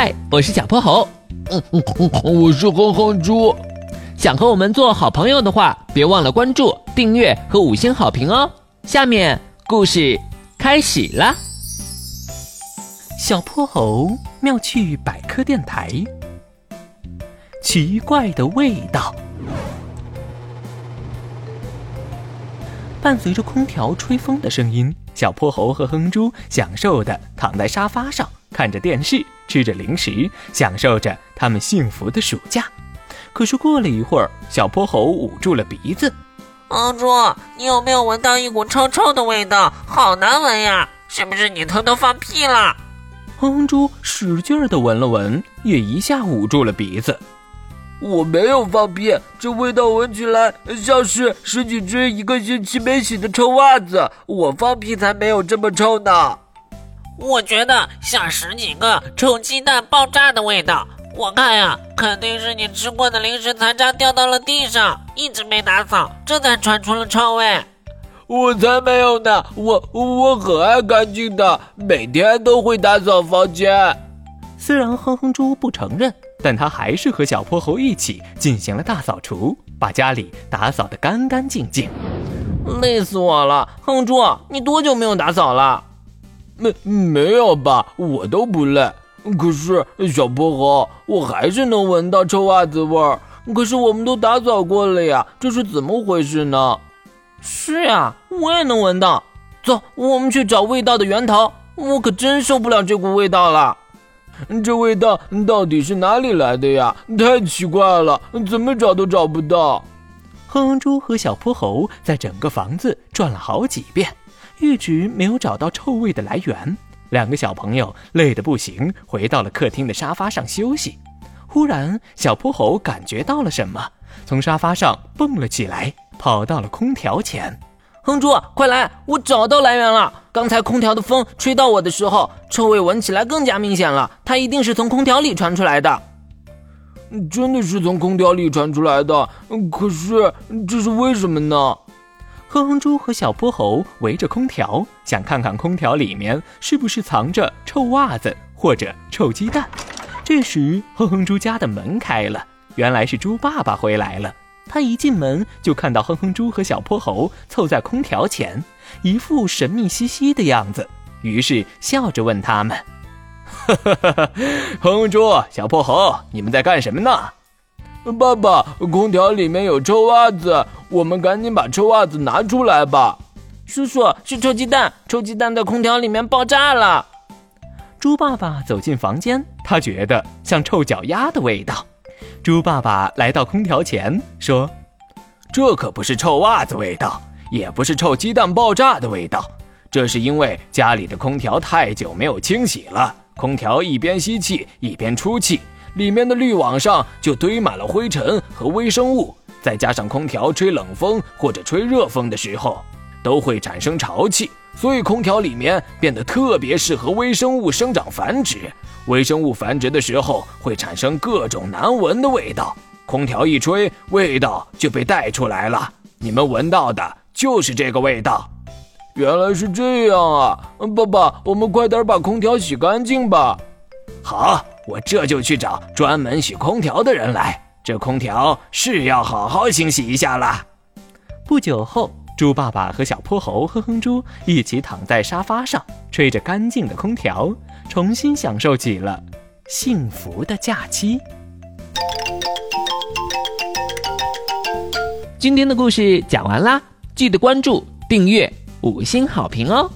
嗨，我是小泼猴。嗯嗯嗯，我是哼哼猪。想和我们做好朋友的话，别忘了关注、订阅和五星好评哦。下面故事开始啦。小泼猴妙趣百科电台，奇怪的味道。伴随着空调吹风的声音，小泼猴和哼猪享受的躺在沙发上，看着电视，吃着零食，享受着他们幸福的暑假。可是过了一会儿，小泼猴捂住了鼻子。阿猪，你有没有闻到一股臭臭的味道？好难闻呀！是不是你偷偷放屁了？哼猪使劲的闻了闻，也一下捂住了鼻子。我没有放屁，这味道闻起来像是十几只一个星期没洗的臭袜子。我放屁才没有这么臭呢。我觉得像十几个臭鸡蛋爆炸的味道。我看呀，肯定是你吃过的零食残渣掉到了地上，一直没打扫，这才传出了臭味。我才没有呢，我我很爱干净的，每天都会打扫房间。虽然哼哼猪不承认。但他还是和小泼猴一起进行了大扫除，把家里打扫得干干净净。累死我了，哼猪，你多久没有打扫了？没没有吧，我都不累。可是小泼猴，我还是能闻到臭袜子味儿。可是我们都打扫过了呀，这是怎么回事呢？是呀，我也能闻到。走，我们去找味道的源头。我可真受不了这股味道了。这味道到底是哪里来的呀？太奇怪了，怎么找都找不到。哼哼猪和小泼猴在整个房子转了好几遍，一直没有找到臭味的来源。两个小朋友累得不行，回到了客厅的沙发上休息。忽然，小泼猴感觉到了什么，从沙发上蹦了起来，跑到了空调前。哼猪，快来！我找到来源了。刚才空调的风吹到我的时候，臭味闻起来更加明显了。它一定是从空调里传出来的。真的是从空调里传出来的。可是这是为什么呢？哼哼猪和小泼猴围着空调，想看看空调里面是不是藏着臭袜子或者臭鸡蛋。这时，哼哼猪家的门开了，原来是猪爸爸回来了。他一进门就看到哼哼猪和小泼猴凑在空调前，一副神秘兮兮的样子，于是笑着问他们：“哼哼猪、小泼猴，你们在干什么呢？”“爸爸，空调里面有臭袜子，我们赶紧把臭袜子拿出来吧。”“叔叔，是臭鸡蛋，臭鸡蛋在空调里面爆炸了。”猪爸爸走进房间，他觉得像臭脚丫的味道。猪爸爸来到空调前，说：“这可不是臭袜子味道，也不是臭鸡蛋爆炸的味道，这是因为家里的空调太久没有清洗了，空调一边吸气一边出气，里面的滤网上就堆满了灰尘和微生物，再加上空调吹冷风或者吹热风的时候，都会产生潮气，所以空调里面变得特别适合微生物生长繁殖。”微生物繁殖的时候会产生各种难闻的味道，空调一吹，味道就被带出来了。你们闻到的就是这个味道。原来是这样啊！爸爸，我们快点把空调洗干净吧。好，我这就去找专门洗空调的人来。这空调是要好好清洗一下了。不久后，猪爸爸和小泼猴哼哼猪一起躺在沙发上，吹着干净的空调。重新享受起了幸福的假期。今天的故事讲完啦，记得关注、订阅、五星好评哦！